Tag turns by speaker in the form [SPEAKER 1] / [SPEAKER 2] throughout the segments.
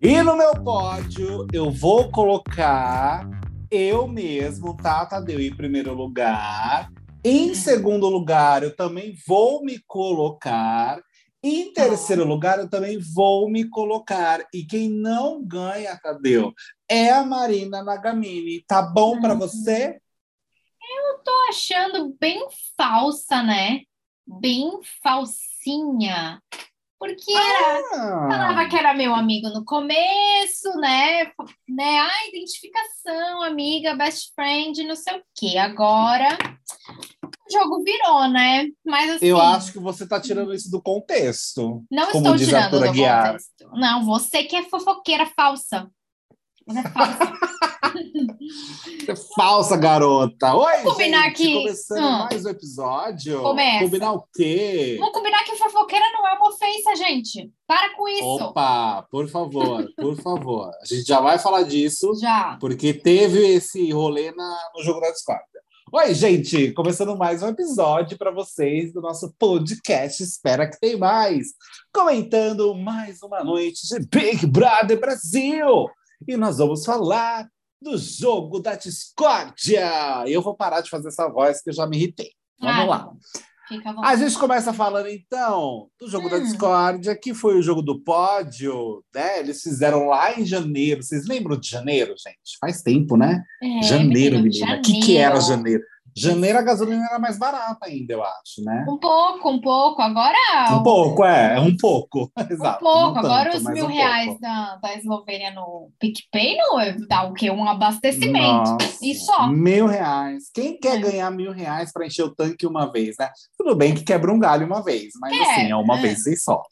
[SPEAKER 1] E no meu pódio, eu vou colocar eu mesmo, tá, Tadeu, em primeiro lugar. Em segundo lugar, eu também vou me colocar. Em terceiro lugar, eu também vou me colocar. E quem não ganha, Tadeu, é a Marina Nagamini. Tá bom para você?
[SPEAKER 2] Eu tô achando bem falsa, né? Bem falsinha. Porque era,
[SPEAKER 1] Ah,
[SPEAKER 2] falava que era meu amigo no começo, né? né? Ah, identificação, amiga, best friend, não sei o quê. Agora o jogo virou, né? Mas assim,
[SPEAKER 1] eu acho que você tá tirando isso do contexto.
[SPEAKER 2] não estou tirando do
[SPEAKER 1] Aguiar.
[SPEAKER 2] contexto. Não, você que é fofoqueira falsa. Você é falsa.
[SPEAKER 1] É Falsa, garota. Oi,
[SPEAKER 2] combinar
[SPEAKER 1] gente.
[SPEAKER 2] que-
[SPEAKER 1] Começando
[SPEAKER 2] Hum.
[SPEAKER 1] mais um episódio.
[SPEAKER 2] Começa.
[SPEAKER 1] Combinar o quê?
[SPEAKER 2] Vamos combinar que fofoqueira não é uma ofensa, gente. Para com isso.
[SPEAKER 1] Opa, por favor, por favor. A gente já vai falar disso,
[SPEAKER 2] Já.
[SPEAKER 1] porque teve esse rolê na- no jogo da discórdia. Oi, gente, começando mais um episódio para vocês do nosso podcast. Espera que tem mais. Comentando mais uma noite de Big Brother Brasil. E nós vamos falar do jogo da discórdia. Eu vou parar de fazer essa voz que eu já me irritei. Vamos
[SPEAKER 2] Ah,
[SPEAKER 1] lá. A gente começa falando então do jogo da
[SPEAKER 2] Hum.
[SPEAKER 1] discórdia, que foi o jogo do pódio, né? Eles fizeram lá em janeiro. Vocês lembram de janeiro, gente? Faz tempo, né?
[SPEAKER 2] É,
[SPEAKER 1] janeiro,
[SPEAKER 2] menino,
[SPEAKER 1] menina. O que, que era
[SPEAKER 2] janeiro.
[SPEAKER 1] Janeiro? A gasolina era mais barata ainda, eu acho, né?
[SPEAKER 2] Um pouco, um pouco. Agora.
[SPEAKER 1] Um pouco, é, um pouco.
[SPEAKER 2] Um
[SPEAKER 1] Exato.
[SPEAKER 2] pouco.
[SPEAKER 1] não
[SPEAKER 2] Agora
[SPEAKER 1] tanto,
[SPEAKER 2] os mil
[SPEAKER 1] um
[SPEAKER 2] reais
[SPEAKER 1] pouco.
[SPEAKER 2] da, da Eslovênia no PicPay não é- dá o quê? Um abastecimento.
[SPEAKER 1] Nossa,
[SPEAKER 2] E só.
[SPEAKER 1] Mil reais. Quem quer
[SPEAKER 2] É.
[SPEAKER 1] ganhar mil reais para encher o tanque uma vez, né? Tudo bem que quebra um galho uma vez, mas
[SPEAKER 2] Quer,
[SPEAKER 1] assim, é uma
[SPEAKER 2] é.
[SPEAKER 1] vez e só.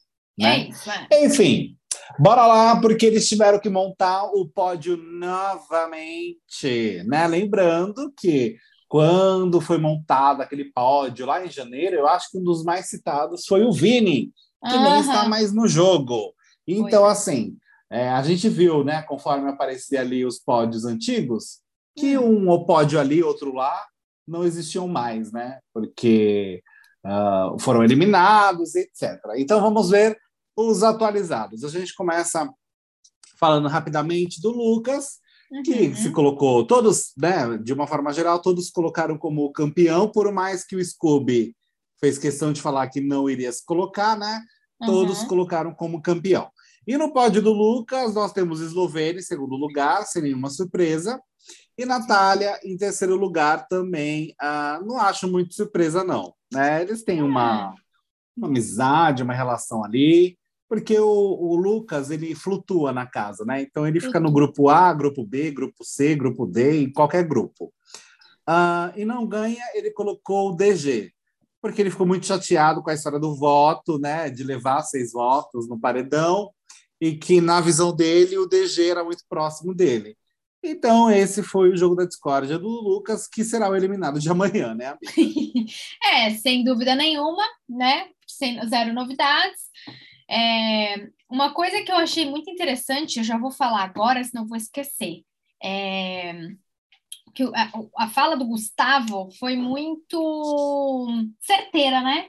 [SPEAKER 2] É
[SPEAKER 1] Né?
[SPEAKER 2] isso, é.
[SPEAKER 1] Enfim, bora lá, porque eles tiveram que montar o pódio novamente, né? Lembrando que quando foi montado aquele pódio lá em janeiro, eu acho que um dos mais citados foi o Vini, que nem
[SPEAKER 2] Aham.
[SPEAKER 1] está mais no jogo. Então,
[SPEAKER 2] é.
[SPEAKER 1] assim, é, a gente viu, né, conforme aparecia ali os pódios antigos, que
[SPEAKER 2] Hum.
[SPEAKER 1] um pódio ali, outro lá, não existiam mais, né? Porque ah, foram eliminados, etc. Então, vamos ver os atualizados. A gente começa falando rapidamente do Lucas, que
[SPEAKER 2] Uhum.
[SPEAKER 1] se colocou, todos, né, de uma forma geral, todos colocaram como campeão, por mais que o Scooby fez questão de falar que não iria se colocar, né? Todos
[SPEAKER 2] Uhum.
[SPEAKER 1] colocaram como campeão. E no pódio do Lucas, nós temos Eslovênia em segundo lugar, sem nenhuma surpresa. E Natália em terceiro lugar também. Ah, não acho muito surpresa, não. Né? Eles têm uma, uma amizade, uma relação ali, porque o, o Lucas ele flutua na casa, né? Então ele fica no grupo A, grupo B, grupo C, grupo D, em qualquer grupo. Ah, e não ganha, ele colocou o DG, porque ele ficou muito chateado com a história do voto, né? De levar seis votos no paredão, e que na visão dele o DG era muito próximo dele. Então, esse foi o jogo da discórdia do Lucas, que será o eliminado de amanhã, né, amiga?
[SPEAKER 2] É, sem dúvida nenhuma, né? Sem, zero novidades. É, uma coisa que eu achei muito interessante, eu já vou falar agora, senão vou esquecer. É, que a, a fala do Gustavo foi muito certeira, né?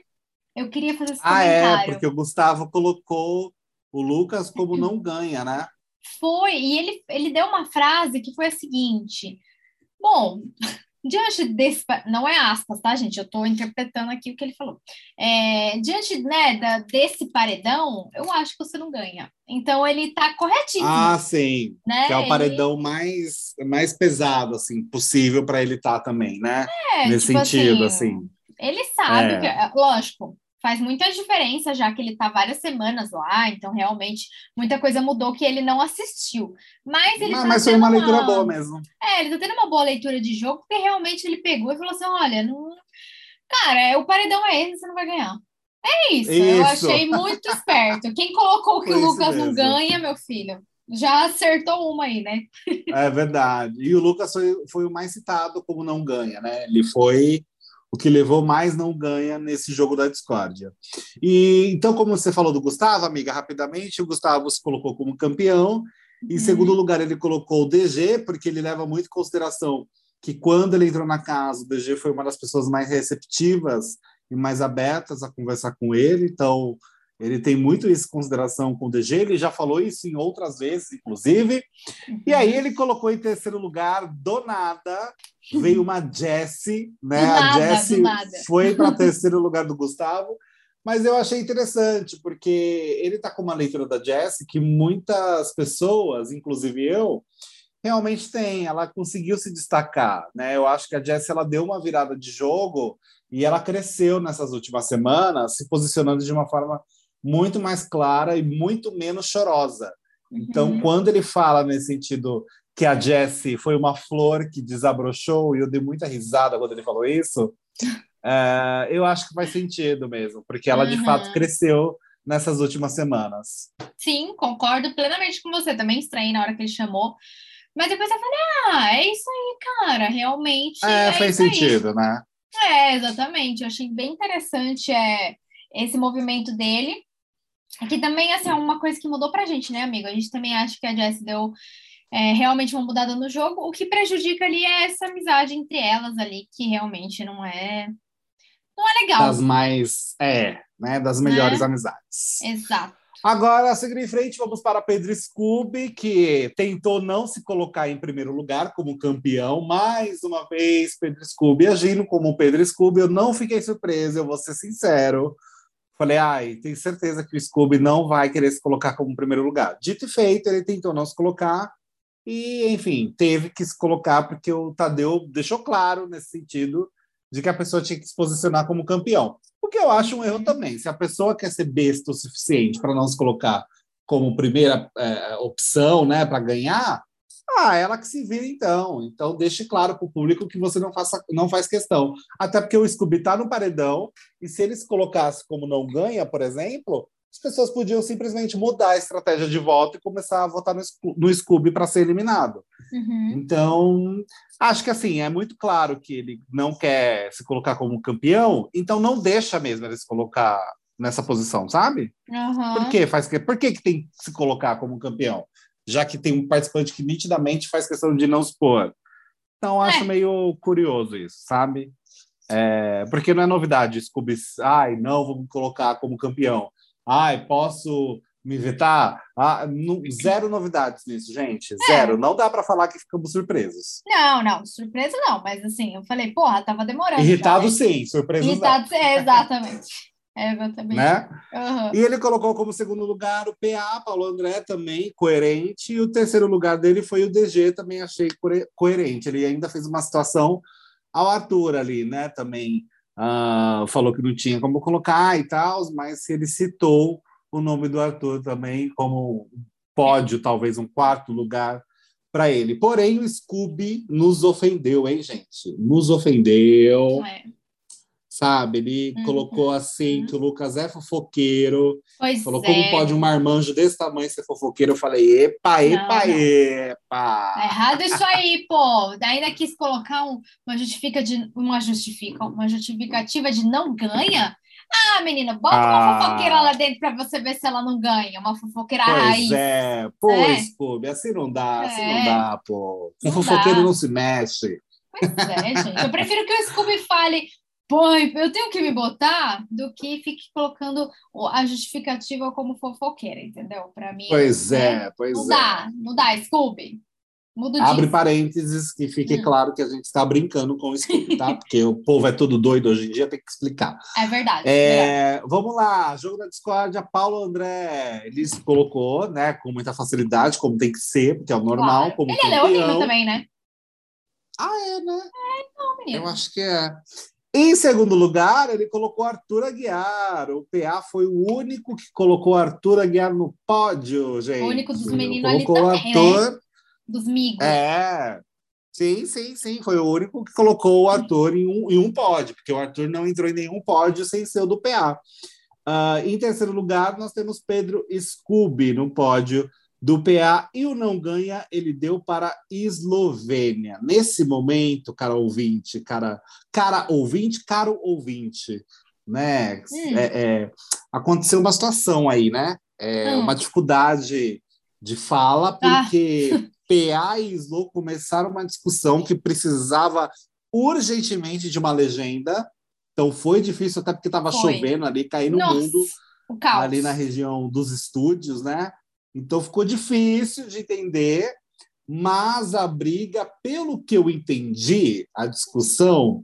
[SPEAKER 2] Eu queria fazer esse
[SPEAKER 1] Ah, é, porque o Gustavo colocou o Lucas como não ganha, né?
[SPEAKER 2] Foi, e ele, ele deu uma frase que foi a seguinte: Bom, diante desse. Não é aspas, tá, gente? Eu estou interpretando aqui o que ele falou. É, diante né, da, desse paredão, eu acho que você não ganha. Então ele tá corretíssimo.
[SPEAKER 1] Ah, sim.
[SPEAKER 2] né?
[SPEAKER 1] Que é o
[SPEAKER 2] Ele-
[SPEAKER 1] paredão mais, mais pesado, assim, possível para ele estar também, né?
[SPEAKER 2] é,
[SPEAKER 1] Nesse
[SPEAKER 2] tipo
[SPEAKER 1] sentido,
[SPEAKER 2] assim,
[SPEAKER 1] assim.
[SPEAKER 2] Ele sabe
[SPEAKER 1] É.
[SPEAKER 2] que, é, lógico, faz muita diferença, já que ele tá várias semanas lá, então realmente muita coisa mudou que ele não assistiu. Mas ele
[SPEAKER 1] Ah,
[SPEAKER 2] tá
[SPEAKER 1] mas foi
[SPEAKER 2] tendo
[SPEAKER 1] uma leitura boa mesmo.
[SPEAKER 2] É, ele tá tendo uma boa leitura de jogo, porque realmente ele pegou e falou assim: olha, não. Cara, é, o paredão é esse, você não vai ganhar. É isso, eu
[SPEAKER 1] Isso.
[SPEAKER 2] achei muito esperto. Quem colocou que
[SPEAKER 1] Foi
[SPEAKER 2] o Lucas não ganha, meu filho, já acertou uma aí, né?
[SPEAKER 1] É verdade. E o Lucas foi, foi o mais citado como não ganha, né? Ele foi o que levou mais não ganha nesse jogo da discórdia. E então, como você falou do Gustavo, amiga, rapidamente, o Gustavo se colocou como campeão. Em
[SPEAKER 2] Uhum.
[SPEAKER 1] segundo lugar, ele colocou o DG, porque ele leva muito em consideração que quando ele entrou na casa, o DG foi uma das pessoas mais receptivas e mais abertas a conversar com ele. Então, Ele tem muito isso em consideração com o DG, ele já falou isso em outras vezes, inclusive. E aí ele colocou em terceiro lugar, do nada, veio uma Jessie, né? Nada, a Jessie foi para terceiro lugar do Gustavo. Mas eu achei interessante, porque ele está com uma leitura da Jessie que muitas pessoas, inclusive eu, realmente tem. Ela conseguiu se destacar. Né? Eu acho que a Jessie ela deu uma virada de jogo e ela cresceu nessas últimas semanas, se posicionando de uma forma muito mais clara e muito menos chorosa. Então, uhum. quando ele fala nesse sentido que a Jessie foi uma flor que desabrochou, e eu dei muita risada quando ele falou isso, é, eu acho que faz sentido mesmo, porque ela uhum. de fato uhum. cresceu nessas últimas semanas.
[SPEAKER 2] Sim, concordo plenamente com você. Também estranhei na hora que ele chamou. Mas depois eu falei, ah, é isso aí, cara, realmente.
[SPEAKER 1] É,
[SPEAKER 2] é
[SPEAKER 1] faz sentido, aí. né?
[SPEAKER 2] É, exatamente. Eu achei bem interessante é, esse movimento dele. Que também, assim, é uma coisa que mudou pra gente, né, amigo? A gente também acha que a Jess deu é, realmente uma mudada no jogo. O que prejudica ali é essa amizade entre elas ali, que realmente não é não é legal.
[SPEAKER 1] Das mais, é, né, das melhores né? amizades.
[SPEAKER 2] Exato.
[SPEAKER 1] Agora, seguindo em frente, vamos para Pedro Scooby, que tentou não se colocar em primeiro lugar como campeão. Mais uma vez, Pedro Scooby agindo como Pedro Scooby. Eu não fiquei surpreso, eu vou ser sincero. Falei, ai, tenho certeza que o Scooby não vai querer se colocar como primeiro lugar. Dito e feito, ele tentou não se colocar. E, enfim, teve que se colocar porque o Tadeu deixou claro nesse sentido de que a pessoa tinha que se posicionar como campeão. O que eu acho um erro também. Se a pessoa quer ser besta o suficiente para não se colocar como primeira é, opção né, para ganhar, ah, ela que se vira então. Então deixe claro para o público que você não, faça, não faz questão. Até porque o Scooby está no paredão, e se ele se colocasse como não ganha, por exemplo, as pessoas podiam simplesmente mudar a estratégia de voto e começar a votar no, no Scooby para ser eliminado. Uhum. Então, acho que assim, é muito claro que ele não quer se colocar como campeão, então não deixa mesmo ele se colocar nessa posição, sabe? Uhum. Por quê? Faz que... Por que, que tem que se colocar como campeão? Já que tem um participante que nitidamente faz questão de não pôr. Então, acho é. meio curioso isso, sabe? É, porque não é novidade, Scooby, ai, não, vou me colocar como campeão. Ai, posso me vetar? Ah, no, zero novidades nisso, gente. É. Zero. Não dá para falar que ficamos surpresos.
[SPEAKER 2] Não, não, surpresa não, mas assim, eu falei, porra, tava demorando.
[SPEAKER 1] Irritado já, né? sim, surpresa
[SPEAKER 2] Irritado, não. É, exatamente. É, exatamente.
[SPEAKER 1] Né? Uhum. E ele colocou como segundo lugar o PA, Paulo André, também coerente. E o terceiro lugar dele foi o DG, também achei coerente. Ele ainda fez uma situação ao Arthur ali, né? Também uh, falou que não tinha como colocar e tal, mas ele citou o nome do Arthur também como pódio, talvez um quarto lugar para ele. Porém, o Scooby nos ofendeu, hein, gente? Nos ofendeu. É sabe? Ele uhum. colocou assim uhum. que o Lucas é fofoqueiro.
[SPEAKER 2] Pois
[SPEAKER 1] falou é. como pode um marmanjo desse tamanho ser fofoqueiro. Eu falei, epa, epa, não, não. epa.
[SPEAKER 2] É errado isso aí, pô. Ainda quis colocar um, uma, justifica de, uma, justifica, uma justificativa de não ganha. Ah, menina, bota ah. uma fofoqueira lá dentro para você ver se ela não ganha. Uma fofoqueira
[SPEAKER 1] pois
[SPEAKER 2] raiz.
[SPEAKER 1] É, pois, é. pô, assim não dá, é. assim não dá, pô. Um fofoqueiro dá. não se mexe.
[SPEAKER 2] Pois é, gente. Eu prefiro que o Scooby fale, põe, eu tenho que me botar do que fique colocando a justificativa como fofoqueira, entendeu? Para mim.
[SPEAKER 1] Pois é, é pois
[SPEAKER 2] não
[SPEAKER 1] é.
[SPEAKER 2] Dá, não dá, Scooby.
[SPEAKER 1] Mudo Abre disso. parênteses que fique hum. claro que a gente está brincando com o Scooby, tá? Porque o povo é todo doido hoje em dia, tem que explicar.
[SPEAKER 2] É verdade.
[SPEAKER 1] É, verdade. Vamos lá, jogo da discórdia, Paulo André, ele se colocou, né, com muita facilidade, como tem que ser, porque é o normal. Claro.
[SPEAKER 2] Ele é leonino também, né?
[SPEAKER 1] Ah, é, né?
[SPEAKER 2] É, então, menino.
[SPEAKER 1] Eu acho que é. Em segundo lugar, ele colocou Arthur Aguiar. O PA foi o único que colocou Arthur Aguiar no pódio, gente. O
[SPEAKER 2] único dos meninos ali também, Arthur... né? Dos migos.
[SPEAKER 1] É, sim, sim, sim. Foi o único que colocou o Arthur em um, em um pódio, porque o Arthur não entrou em nenhum pódio sem ser o do PA. Uh, ah, em terceiro lugar, nós temos Pedro Scooby no pódio do PA e o não ganha ele deu para Eslovênia. Nesse momento, cara ouvinte, cara, cara ouvinte, caro ouvinte, né? Hum. É, é, aconteceu uma situação aí, né? É, hum. Uma dificuldade de fala, ah. porque ah. PA e Slo começaram uma discussão que precisava urgentemente de uma legenda. Então foi difícil, até porque estava chovendo ali, caindo no mundo. ali na região dos estúdios, né? Então ficou difícil de entender, mas a briga, pelo que eu entendi, a discussão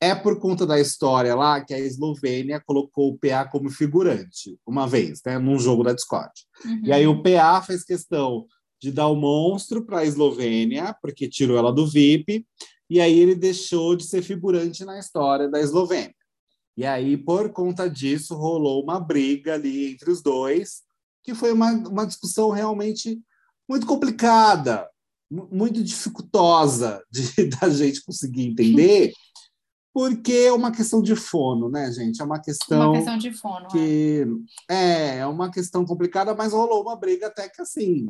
[SPEAKER 1] é por conta da história lá que a Eslovênia colocou o PA como figurante uma vez, né, num jogo da Discord. Uhum. E aí o PA fez questão de dar o monstro para a Eslovênia, porque tirou ela do VIP, e aí ele deixou de ser figurante na história da Eslovênia. E aí, por conta disso, rolou uma briga ali entre os dois, que foi uma, uma discussão realmente muito complicada, muito dificultosa de da gente conseguir entender, porque é uma questão de fono, né, gente? É uma questão.
[SPEAKER 2] Uma questão de fono.
[SPEAKER 1] Que, é. é, uma questão complicada, mas rolou uma briga até que assim.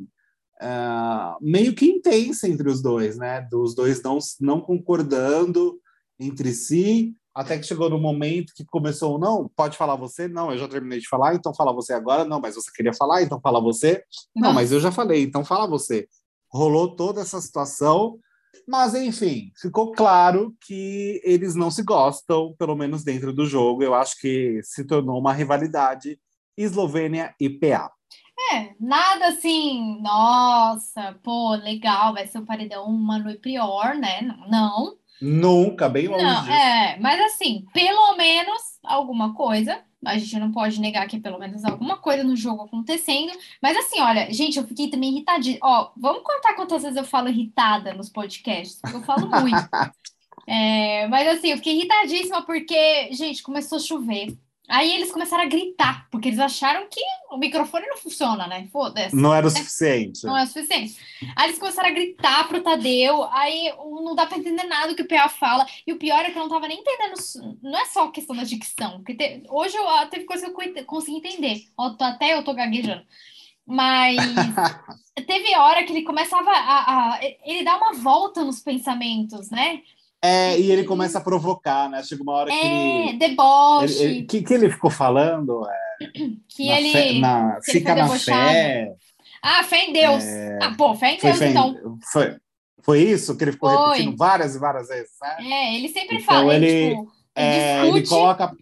[SPEAKER 1] Uh, meio que intensa entre os dois, né? Dos dois não, não concordando entre si, até que chegou no momento que começou, não, pode falar você? Não, eu já terminei de falar, então fala você agora. Não, mas você queria falar, então fala você. Não, mas eu já falei, então fala você. Rolou toda essa situação mas, enfim, ficou claro que eles não se gostam, pelo menos dentro do jogo. Eu acho que se tornou uma rivalidade Eslovênia e PA.
[SPEAKER 2] É, nada assim, nossa, pô, legal, vai ser o um paredão Manu e Prior, né? Não.
[SPEAKER 1] Nunca, bem longe.
[SPEAKER 2] Não, é, mas assim, pelo menos alguma coisa a gente não pode negar que é pelo menos alguma coisa no jogo acontecendo. Mas assim, olha, gente, eu fiquei também irritadinha. Ó, vamos contar quantas vezes eu falo irritada nos podcasts, porque eu falo muito. é, mas assim, eu fiquei irritadíssima porque, gente, começou a chover. Aí eles começaram a gritar, porque eles acharam que o microfone não funciona, né? Foda-se.
[SPEAKER 1] Não era o suficiente.
[SPEAKER 2] Não é o suficiente. Aí eles começaram a gritar pro Tadeu, aí não dá pra entender nada do que o PA fala. E o pior é que eu não tava nem entendendo. Não é só questão da dicção. Porque te, hoje eu, ah, teve coisa que eu consegui entender. Até eu tô gaguejando. Mas teve hora que ele começava a, a. Ele dá uma volta nos pensamentos, né?
[SPEAKER 1] É, e ele começa a provocar, né? Chega uma hora que
[SPEAKER 2] é,
[SPEAKER 1] ele.
[SPEAKER 2] deboche.
[SPEAKER 1] Ele, ele, que, que ele ficou falando? É,
[SPEAKER 2] que ele. Fé,
[SPEAKER 1] na,
[SPEAKER 2] que
[SPEAKER 1] fica
[SPEAKER 2] ele
[SPEAKER 1] na fé.
[SPEAKER 2] Ah, fé em Deus. É, ah, pô, fé em Deus, fé, então.
[SPEAKER 1] Foi, foi isso que ele ficou foi. repetindo várias e várias vezes, né?
[SPEAKER 2] É, ele sempre
[SPEAKER 1] então,
[SPEAKER 2] fala.
[SPEAKER 1] Ele, ele, tipo, é, ele coloca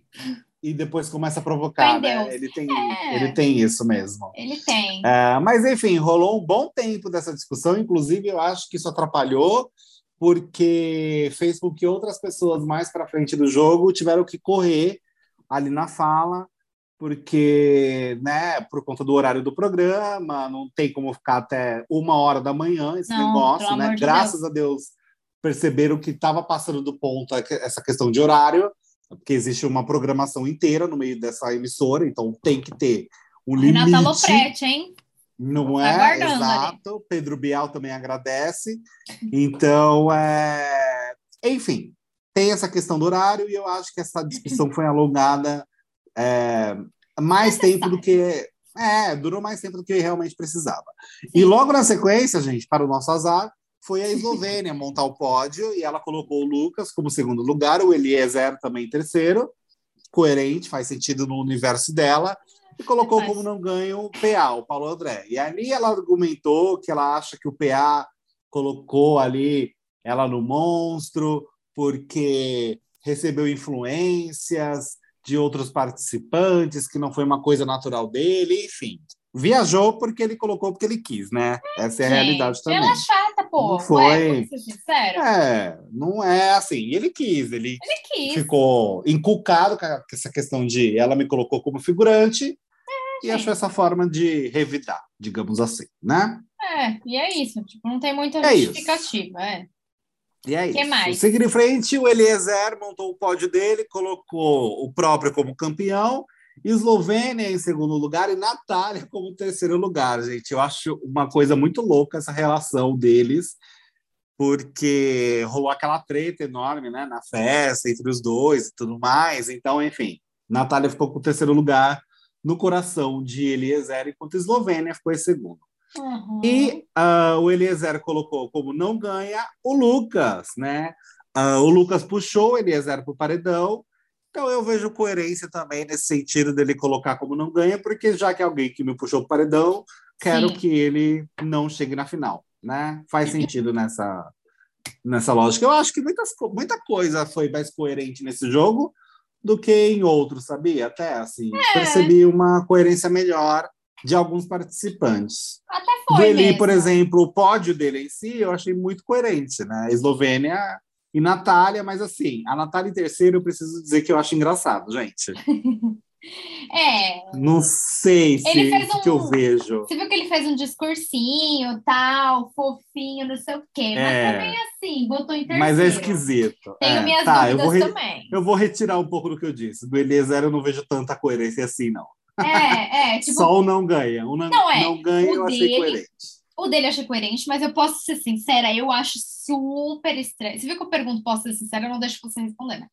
[SPEAKER 1] e depois começa a provocar, né? Ele tem, é. ele tem isso mesmo.
[SPEAKER 2] Ele tem.
[SPEAKER 1] É, mas, enfim, rolou um bom tempo dessa discussão. Inclusive, eu acho que isso atrapalhou porque fez com que outras pessoas mais para frente do jogo tiveram que correr ali na fala, porque, né, por conta do horário do programa, não tem como ficar até uma hora da manhã esse não, negócio, né? De Graças Deus. a Deus perceberam que estava passando do ponto essa questão de horário, porque existe uma programação inteira no meio dessa emissora, então tem que ter um limite. Renata
[SPEAKER 2] Lopretti, hein?
[SPEAKER 1] Não é? Exato. Ali. Pedro Bial também agradece. Então, é... enfim, tem essa questão do horário e eu acho que essa discussão foi alongada é, mais tempo do que. É, durou mais tempo do que realmente precisava. E logo na sequência, gente, para o nosso azar, foi a Eslovênia montar o pódio e ela colocou o Lucas como segundo lugar, o Eliezer também terceiro. Coerente, faz sentido no universo dela e colocou como não ganho o PA, o Paulo André. E ali ela argumentou que ela acha que o PA colocou ali ela no monstro porque recebeu influências de outros participantes, que não foi uma coisa natural dele, enfim. Viajou porque ele colocou porque ele quis, né? Essa é a realidade também. Ela
[SPEAKER 2] é chata, pô.
[SPEAKER 1] Não foi.
[SPEAKER 2] Ué, sincero.
[SPEAKER 1] É, não é assim. Ele quis, ele,
[SPEAKER 2] ele quis.
[SPEAKER 1] ficou inculcado com essa questão de ela me colocou como figurante e achou essa forma de revidar, digamos assim, né?
[SPEAKER 2] É, e é isso. Tipo, não tem muita é justificativa, é.
[SPEAKER 1] E é
[SPEAKER 2] que
[SPEAKER 1] isso.
[SPEAKER 2] Mais?
[SPEAKER 1] Seguindo em frente, o Eliezer montou o pódio dele, colocou o próprio como campeão, Eslovênia em segundo lugar e Natália como terceiro lugar, gente. Eu acho uma coisa muito louca essa relação deles, porque rolou aquela treta enorme né, na festa entre os dois e tudo mais. Então, enfim, Natália ficou com o terceiro lugar no coração de Eliezer, enquanto a Eslovênia ficou em segundo.
[SPEAKER 2] Uhum.
[SPEAKER 1] E uh, o Eliezer colocou como não ganha o Lucas, né? Uh, o Lucas puxou o Eliezer para o paredão, então eu vejo coerência também nesse sentido dele colocar como não ganha, porque já que é alguém que me puxou para o paredão, quero Sim. que ele não chegue na final, né? Faz sentido nessa, nessa lógica. Eu acho que muitas, muita coisa foi mais coerente nesse jogo, do que em outros, sabia? Até assim, é. percebi uma coerência melhor de alguns participantes.
[SPEAKER 2] Até foi.
[SPEAKER 1] Mesmo. por exemplo, o pódio dele em si, eu achei muito coerente, né? Eslovênia e Natália, mas assim, a Natália em terceiro, eu preciso dizer que eu acho engraçado, gente.
[SPEAKER 2] É.
[SPEAKER 1] Não sei se ele fez um, que eu vejo.
[SPEAKER 2] Você viu que ele fez um discursinho, tal, fofinho, não sei o quê. Mas é. também assim, botou em terceiro.
[SPEAKER 1] Mas é esquisito.
[SPEAKER 2] Tenho
[SPEAKER 1] é.
[SPEAKER 2] minhas tá, dúvidas
[SPEAKER 1] eu
[SPEAKER 2] vou também.
[SPEAKER 1] Eu vou retirar um pouco do que eu disse. Do Eliezer eu não vejo tanta coerência assim, não.
[SPEAKER 2] É, é. Tipo,
[SPEAKER 1] Só o não ganha. O não, não, é. não ganha eu dele, achei coerente.
[SPEAKER 2] O dele achei coerente, mas eu posso ser sincera, eu acho super estranho. Você viu que eu pergunto, posso ser sincera, eu não deixo você responder, né?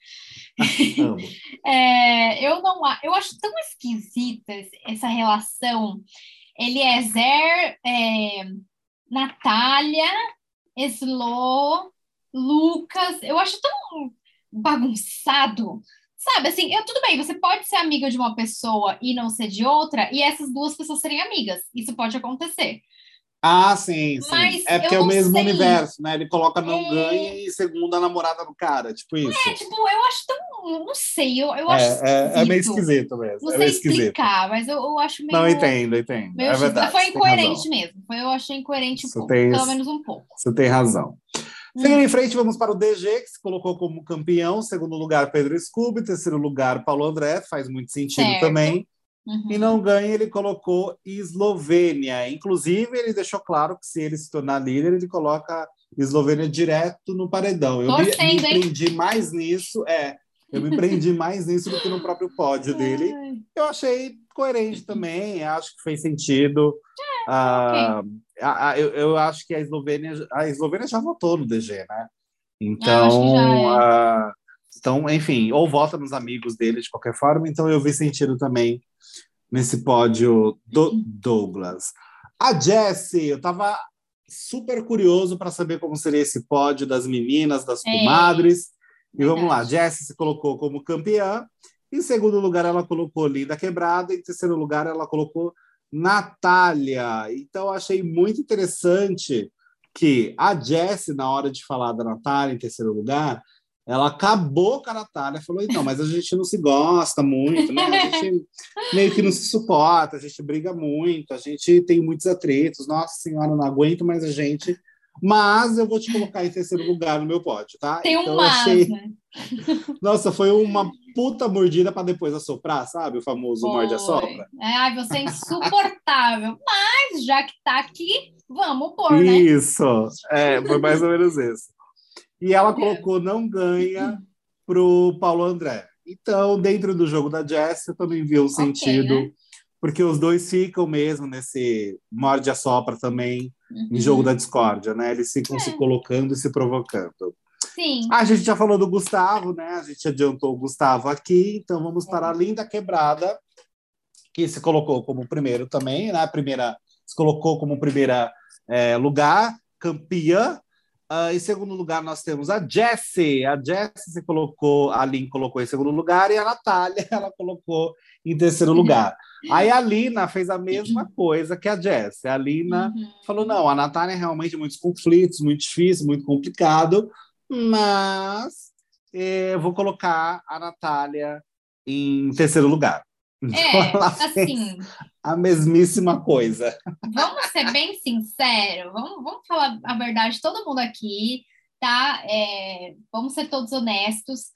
[SPEAKER 2] é, eu não eu acho tão esquisita essa relação Eliezer, é, Natália, Slo, Lucas. Eu acho tão bagunçado. Sabe, assim, eu, tudo bem, você pode ser amiga de uma pessoa e não ser de outra, e essas duas pessoas serem amigas. Isso pode acontecer.
[SPEAKER 1] Ah, sim, sim. Mas é porque é o mesmo sei. universo, né? Ele coloca não é... ganha e segunda namorada do cara, tipo isso.
[SPEAKER 2] É, tipo, eu acho tão. Não sei, eu, eu acho.
[SPEAKER 1] É, é, é meio esquisito mesmo.
[SPEAKER 2] Não
[SPEAKER 1] é
[SPEAKER 2] sei
[SPEAKER 1] explicar,
[SPEAKER 2] mas eu, eu acho meio.
[SPEAKER 1] Não, entendo, entendo. Meio é verdade.
[SPEAKER 2] Foi incoerente mesmo. Eu achei incoerente um pouco, tem, pelo menos um pouco.
[SPEAKER 1] Você tem razão. Hum. Seguindo em frente, vamos para o DG, que se colocou como campeão. Segundo lugar, Pedro Scooby. Terceiro lugar, Paulo André. Faz muito sentido certo. também. Uhum. E não ganha, ele colocou Eslovênia. Inclusive, ele deixou claro que se ele se tornar líder, ele coloca Eslovênia direto no paredão. Eu me, me prendi mais nisso, é. Eu me prendi mais nisso do que no próprio pódio dele. Eu achei coerente também, acho que fez sentido. É, ah, okay. a, eu, eu, acho que a Eslovênia, a Eslovênia já votou no DG, né? Então, é. ah, então, enfim, ou vota nos amigos dele de qualquer forma. Então, eu vi sentido também nesse pódio do Douglas. A Jessie, eu estava super curioso para saber como seria esse pódio das meninas, das é, comadres. E vamos lá, Jessie se colocou como campeã. Em segundo lugar, ela colocou Linda Quebrada. Em terceiro lugar, ela colocou Natália. Então, achei muito interessante que a Jessie, na hora de falar da Natália, em terceiro lugar, ela acabou com a Natália, falou, então, mas a gente não se gosta muito, né? A gente meio que não se suporta, a gente briga muito, a gente tem muitos atritos, nossa senhora, não aguento mais a gente, mas eu vou te colocar em terceiro lugar no meu pódio, tá?
[SPEAKER 2] Tem então, um mas, achei... né?
[SPEAKER 1] Nossa, foi uma puta mordida para depois assoprar, sabe? O famoso morde a sopra.
[SPEAKER 2] É, ai, você é insuportável, mas já que tá aqui, vamos pôr, né?
[SPEAKER 1] Isso, é, foi mais ou menos isso. E ela colocou não ganha para o Paulo André. Então, dentro do jogo da Jess, eu também vi um okay, sentido, né? porque os dois ficam mesmo nesse morde a sopra também, uhum. em jogo da discórdia, né? Eles ficam é. se colocando e se provocando.
[SPEAKER 2] Sim.
[SPEAKER 1] a gente já falou do Gustavo, né? A gente adiantou o Gustavo aqui, então vamos para a é. Linda Quebrada, que se colocou como primeiro também, né? A primeira se colocou como primeira é, lugar, campeã Uh, em segundo lugar, nós temos a Jessie. A Jessie se colocou, a Lin colocou em segundo lugar e a Natália ela colocou em terceiro lugar. Aí a Lina fez a mesma coisa que a Jessie. A Lina uhum. falou: não, a Natália é realmente muitos conflitos, muito difícil, muito complicado, mas eh, vou colocar a Natália em terceiro lugar.
[SPEAKER 2] É, assim.
[SPEAKER 1] A mesmíssima coisa.
[SPEAKER 2] Vamos ser bem sinceros, vamos, vamos falar a verdade, todo mundo aqui, tá? É, vamos ser todos honestos.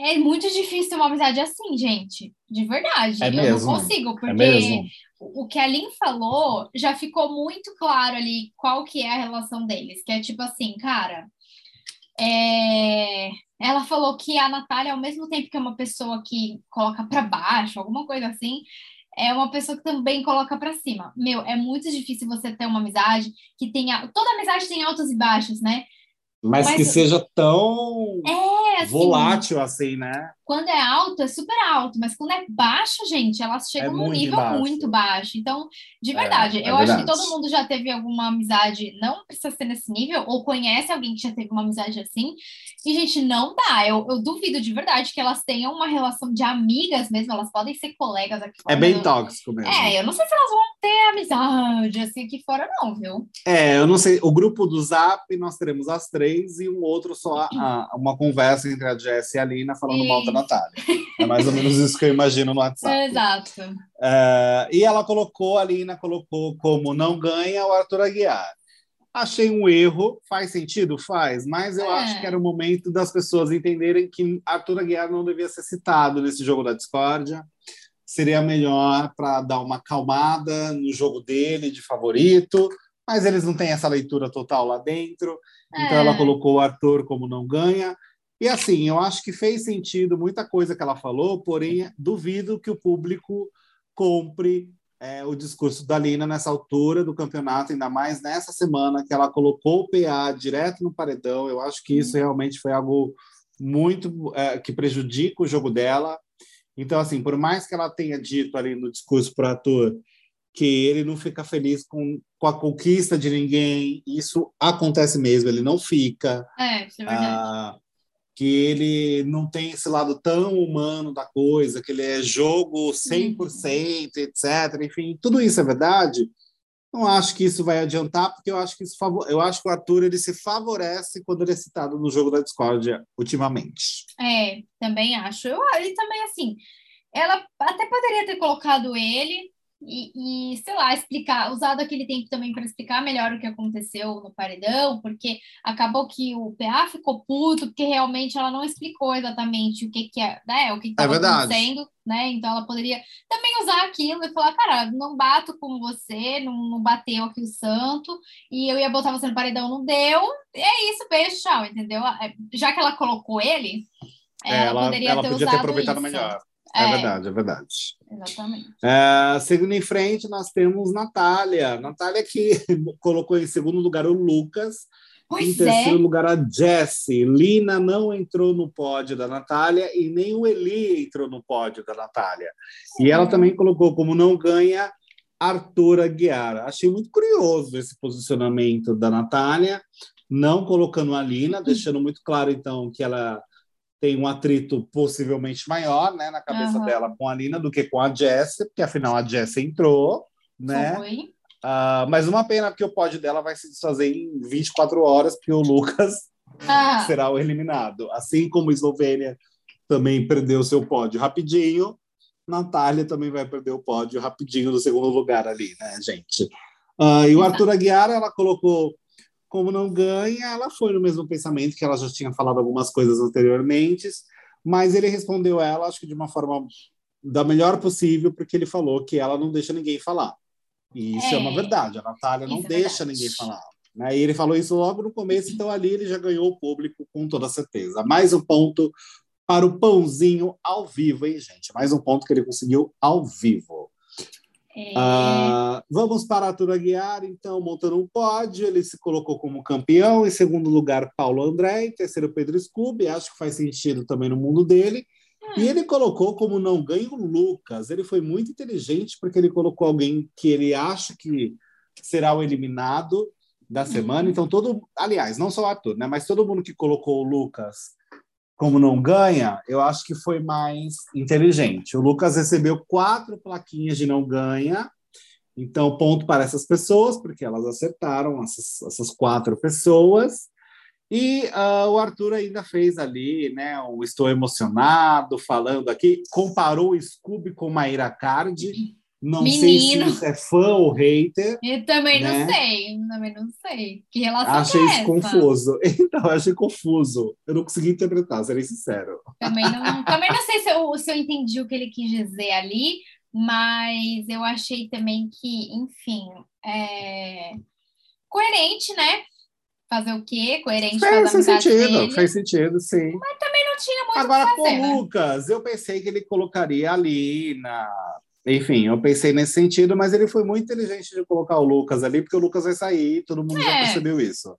[SPEAKER 2] É muito difícil uma amizade assim, gente. De verdade.
[SPEAKER 1] É
[SPEAKER 2] eu
[SPEAKER 1] mesmo.
[SPEAKER 2] não consigo, é porque é o que a Lin falou já ficou muito claro ali qual que é a relação deles. Que é tipo assim, cara. É, ela falou que a Natália, ao mesmo tempo que é uma pessoa que coloca para baixo, alguma coisa assim, é uma pessoa que também coloca para cima. Meu, é muito difícil você ter uma amizade que tenha. Toda amizade tem altos e baixos, né?
[SPEAKER 1] Mas, Mas que seja tão é, assim, volátil assim, né?
[SPEAKER 2] Quando é alto, é super alto, mas quando é baixo, gente, elas chegam é num nível baixo. muito baixo. Então, de é, verdade, é, eu verdade. acho que todo mundo já teve alguma amizade, não precisa ser nesse nível, ou conhece alguém que já teve uma amizade assim. E, gente, não dá. Eu, eu duvido de verdade que elas tenham uma relação de amigas mesmo, elas podem ser colegas aqui
[SPEAKER 1] fora. É bem tóxico mesmo.
[SPEAKER 2] É, eu não sei se elas vão ter amizade assim aqui fora, não, viu?
[SPEAKER 1] É, eu não sei. O grupo do Zap, nós teremos as três e um outro só, a, uma conversa entre a Jess e a Lina falando Isso. mal da Natália. É mais ou menos isso que eu imagino no WhatsApp.
[SPEAKER 2] Exato.
[SPEAKER 1] É, e ela colocou, a Lina colocou como não ganha o Arthur Aguiar. Achei um erro, faz sentido? Faz, mas eu é. acho que era o momento das pessoas entenderem que Arthur Aguiar não devia ser citado nesse jogo da discórdia. Seria melhor para dar uma calmada no jogo dele de favorito, mas eles não têm essa leitura total lá dentro. Então ela é. colocou o Arthur como não ganha. E assim, eu acho que fez sentido muita coisa que ela falou, porém duvido que o público compre é, o discurso da Lina nessa altura do campeonato, ainda mais nessa semana que ela colocou o PA direto no paredão. Eu acho que isso realmente foi algo muito é, que prejudica o jogo dela. Então, assim, por mais que ela tenha dito ali no discurso para o ator que ele não fica feliz com, com a conquista de ninguém, isso acontece mesmo, ele não fica.
[SPEAKER 2] É, isso é verdade.
[SPEAKER 1] Ah, que ele não tem esse lado tão humano da coisa, que ele é jogo 100%, uhum. etc. Enfim, tudo isso é verdade. Não acho que isso vai adiantar, porque eu acho que isso eu acho que o Arthur ele se favorece quando ele é citado no jogo da discórdia ultimamente.
[SPEAKER 2] É, também acho. Eu, ele também assim, ela até poderia ter colocado ele, e, e, sei lá, explicar, usado aquele tempo também para explicar melhor o que aconteceu no paredão, porque acabou que o PA ficou puto, porque realmente ela não explicou exatamente o que, que é, né, o que estava é acontecendo, né? Então ela poderia também usar aquilo e falar, cara, não bato com você, não, não bateu aqui o santo, e eu ia botar você no paredão, não deu, e é isso, beijo, tchau, entendeu? É, já que ela colocou ele,
[SPEAKER 1] ela, ela poderia ela ter podia ter aproveitado isso. melhor. É, é verdade, é verdade.
[SPEAKER 2] Exatamente. É,
[SPEAKER 1] seguindo em frente, nós temos Natália. Natália que colocou em segundo lugar o Lucas. Pois em terceiro é. lugar, a Jessie. Lina não entrou no pódio da Natália e nem o Eli entrou no pódio da Natália. Sim. E ela também colocou como não ganha Arthur Aguiar. Achei muito curioso esse posicionamento da Natália, não colocando a Lina, deixando muito claro, então, que ela tem um atrito possivelmente maior né, na cabeça uhum. dela com a Lina do que com a Jessie, porque afinal a Jessie entrou, né? Foi. Uh, mas uma pena porque o pódio dela vai se desfazer em 24 horas, porque o Lucas ah. será o eliminado. Assim como a Eslovênia também perdeu seu pódio rapidinho, Natália também vai perder o pódio rapidinho no segundo lugar ali, né, gente? Uh, e o Arthur Aguiar, ela colocou como não ganha, ela foi no mesmo pensamento que ela já tinha falado algumas coisas anteriormente, mas ele respondeu ela, acho que de uma forma da melhor possível, porque ele falou que ela não deixa ninguém falar. E isso é, é uma verdade, a Natália não é deixa verdade. ninguém falar. Né? E ele falou isso logo no começo, então ali ele já ganhou o público com toda certeza. Mais um ponto para o pãozinho ao vivo, hein, gente? Mais um ponto que ele conseguiu ao vivo. É... Ah, vamos para Arthur Aguiar, então, montando um pódio. Ele se colocou como campeão. Em segundo lugar, Paulo André. Em terceiro, Pedro Scooby. Acho que faz sentido também no mundo dele. E é. ele colocou como não ganho o Lucas. Ele foi muito inteligente porque ele colocou alguém que ele acha que será o eliminado da semana. Uhum. Então, todo. Aliás, não só o Arthur, né? Mas todo mundo que colocou o Lucas como não ganha, eu acho que foi mais inteligente. O Lucas recebeu quatro plaquinhas de não ganha, então ponto para essas pessoas, porque elas acertaram, essas, essas quatro pessoas. E uh, o Arthur ainda fez ali, né? O Estou Emocionado, falando aqui, comparou o Scooby com Maíra Cardi. Não Menino. sei se isso é fã ou hater.
[SPEAKER 2] Eu também né? não sei, também não sei. Que relação
[SPEAKER 1] Achei
[SPEAKER 2] é
[SPEAKER 1] isso confuso. Então, achei confuso. Eu não consegui interpretar, serei sincero.
[SPEAKER 2] Também não, também não sei se eu, se eu entendi o que ele quis dizer ali, mas eu achei também que, enfim, é... coerente, né? Fazer o quê? Coerente
[SPEAKER 1] fez, faz sentido, dele. faz sentido, sim.
[SPEAKER 2] Mas também não tinha muito
[SPEAKER 1] Agora,
[SPEAKER 2] com o
[SPEAKER 1] né? Lucas, eu pensei que ele colocaria ali na enfim, eu pensei nesse sentido, mas ele foi muito inteligente de colocar o Lucas ali, porque o Lucas vai sair, todo mundo é. já percebeu isso.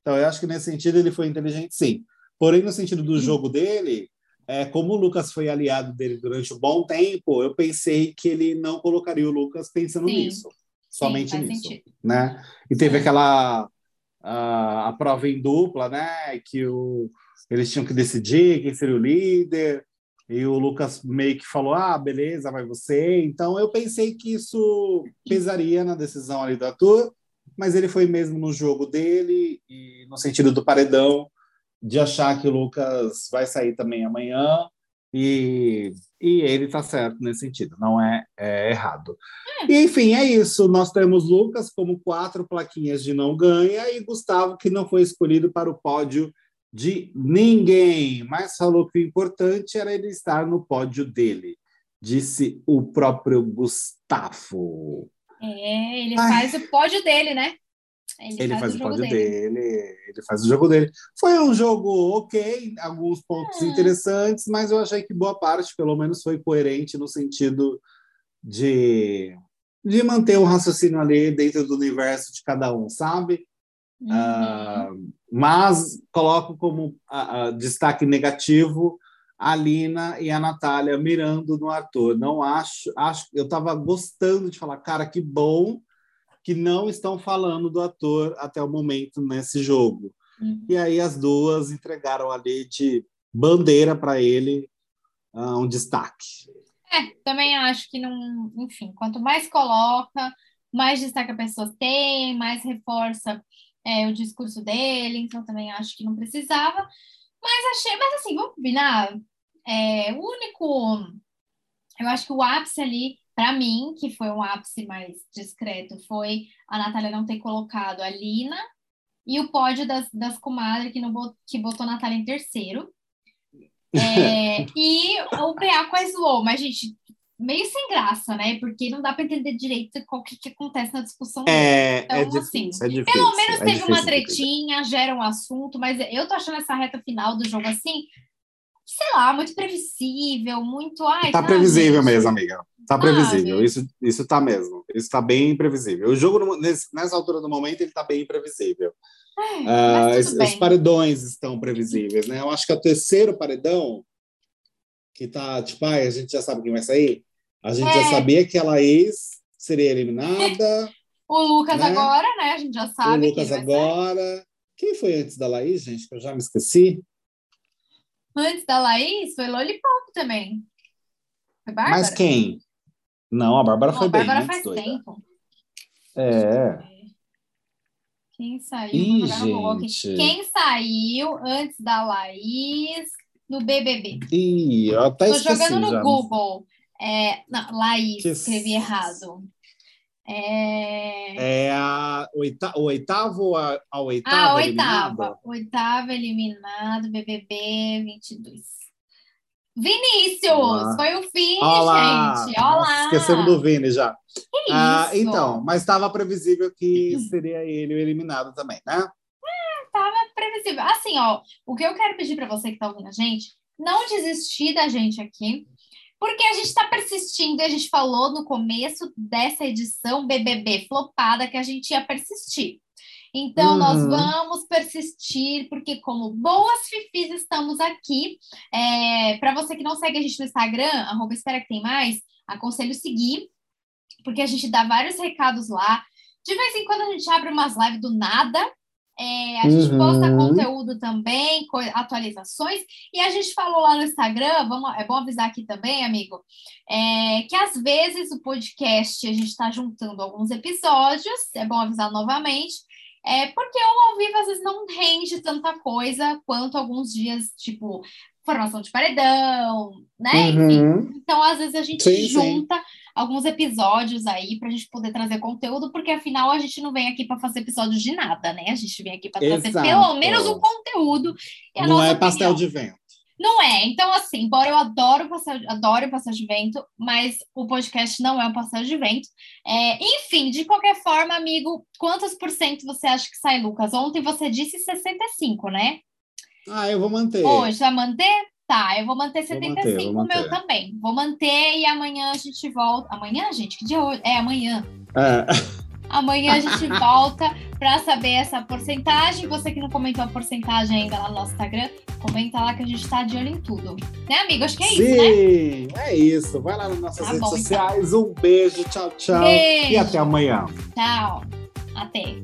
[SPEAKER 1] Então, eu acho que nesse sentido ele foi inteligente, sim. Porém, no sentido do jogo dele, é, como o Lucas foi aliado dele durante um bom tempo, eu pensei que ele não colocaria o Lucas pensando sim. nisso, somente sim, nisso, sentido. né? E teve aquela a, a, prova em dupla, né? Que o, eles tinham que decidir quem seria o líder. E o Lucas meio que falou: ah, beleza, vai você. Então eu pensei que isso pesaria na decisão ali do ator, mas ele foi mesmo no jogo dele, e no sentido do paredão, de achar que o Lucas vai sair também amanhã. E, e ele está certo nesse sentido, não é, é errado. É. E, enfim, é isso. Nós temos Lucas como quatro plaquinhas de não ganha e Gustavo, que não foi escolhido para o pódio de ninguém, mas falou que o importante era ele estar no pódio dele, disse o próprio Gustavo.
[SPEAKER 2] É, ele Ai. faz o pódio dele, né?
[SPEAKER 1] Ele, ele faz, faz, o pódio dele. dele. ele faz o jogo dele. Foi um jogo ok, alguns pontos é. interessantes, mas eu achei que boa parte, pelo menos, foi coerente no sentido de, de manter o um raciocínio ali dentro do universo de cada um, sabe? Uhum. Uh, mas coloco como uh, destaque negativo a Lina e a Natália mirando no ator. Não acho, acho eu estava gostando de falar, cara, que bom que não estão falando do ator até o momento nesse jogo. Uhum. E aí as duas entregaram ali de bandeira para ele uh, um destaque.
[SPEAKER 2] É, também acho que não, enfim, quanto mais coloca, mais destaque a pessoa tem, mais reforça é, o discurso dele, então também acho que não precisava. Mas achei, mas assim, vamos combinar. É, o único, eu acho que o ápice ali para mim, que foi um ápice mais discreto, foi a Natália não ter colocado a Lina e o pódio das, das comadres que, não, que botou a Natália em terceiro. É, e o PA com a Slow, mas, gente, meio sem graça, né? Porque não dá para entender direito o que, que acontece na discussão.
[SPEAKER 1] É, então, é difícil, assim, é difícil,
[SPEAKER 2] pelo menos é teve uma tretinha, gera um assunto, mas eu tô achando essa reta final do jogo assim, sei lá, muito previsível, muito. Ai,
[SPEAKER 1] tá, tá previsível mesmo, amiga. Tá previsível. Isso, isso tá mesmo. Isso tá bem previsível. O jogo, nesse, nessa altura do momento, ele tá bem previsível. uh, os paredões estão previsíveis, né? Eu acho que é o terceiro paredão, que tá, tipo, ai, a gente já sabe quem vai sair. A gente é. já sabia que ela ex seria eliminada.
[SPEAKER 2] o Lucas né? agora, né? A gente já sabe.
[SPEAKER 1] O Lucas agora. Ser. Quem foi antes da Laís, gente? Que eu já me esqueci.
[SPEAKER 2] Antes da Laís, foi Lollipop também.
[SPEAKER 1] Foi Bárbara? Mas quem? Não, a Bárbara foi a bem. A Bárbara faz doida. tempo. É.
[SPEAKER 2] Quem saiu? Ih, gente. Quem saiu antes da Laís no BBB?
[SPEAKER 1] Ih, até Tô esqueci
[SPEAKER 2] jogando no
[SPEAKER 1] já.
[SPEAKER 2] Google. É, não, Laís, que... escrevi errado. É,
[SPEAKER 1] é a oita... o oitavo a, a oitava
[SPEAKER 2] Ah, oitava. Oitava eliminado, BBB 22. Vinícius! Olá. Foi o Vini, Olá. gente! Olá!
[SPEAKER 1] Esquecemos do Vini já. Que ah, isso? Então, mas estava previsível que seria ele o eliminado também, né?
[SPEAKER 2] É, tava previsível. Assim, ó, o que eu quero pedir para você que está ouvindo a gente, não desistir da gente aqui, porque a gente está persistindo, a gente falou no começo dessa edição BBB flopada que a gente ia persistir. Então, uhum. nós vamos persistir, porque, como boas fifis, estamos aqui. É, Para você que não segue a gente no Instagram, arroba espera que tem mais, aconselho seguir, porque a gente dá vários recados lá. De vez em quando a gente abre umas lives do nada, é, a gente uhum. posta conteúdo também, atualizações, e a gente falou lá no Instagram, vamos, é bom avisar aqui também, amigo, é, que às vezes o podcast a gente está juntando alguns episódios, é bom avisar novamente, é porque o ao vivo às vezes não rende tanta coisa quanto alguns dias, tipo, formação de paredão, né? Uhum. Enfim, então às vezes a gente sim, junta sim alguns episódios aí para a gente poder trazer conteúdo, porque afinal a gente não vem aqui para fazer episódios de nada, né? A gente vem aqui para trazer pelo menos o um conteúdo.
[SPEAKER 1] não é pastel de vento.
[SPEAKER 2] Não é. Então, assim, embora eu adoro pastel, adoro o pastel de vento, mas o podcast não é um pastel de vento. É, enfim, de qualquer forma, amigo, quantos por cento você acha que sai, Lucas? Ontem você disse 65, né?
[SPEAKER 1] Ah, eu vou manter.
[SPEAKER 2] Hoje vai manter? Tá, eu vou manter 75 vou manter, o meu também. Vou manter e amanhã a gente volta. Amanhã, gente? Que dia é hoje? É amanhã. É. Amanhã a gente volta para saber essa porcentagem. Você que não comentou a porcentagem ainda lá no nosso Instagram, comenta lá que a gente está de olho em tudo. Né, amigo? Acho que é
[SPEAKER 1] Sim,
[SPEAKER 2] isso, né?
[SPEAKER 1] Sim, é isso. Vai lá nas nossas tá redes bom, então. sociais. Então. Um beijo, tchau, tchau. Beijo. E até amanhã.
[SPEAKER 2] Tchau. Até.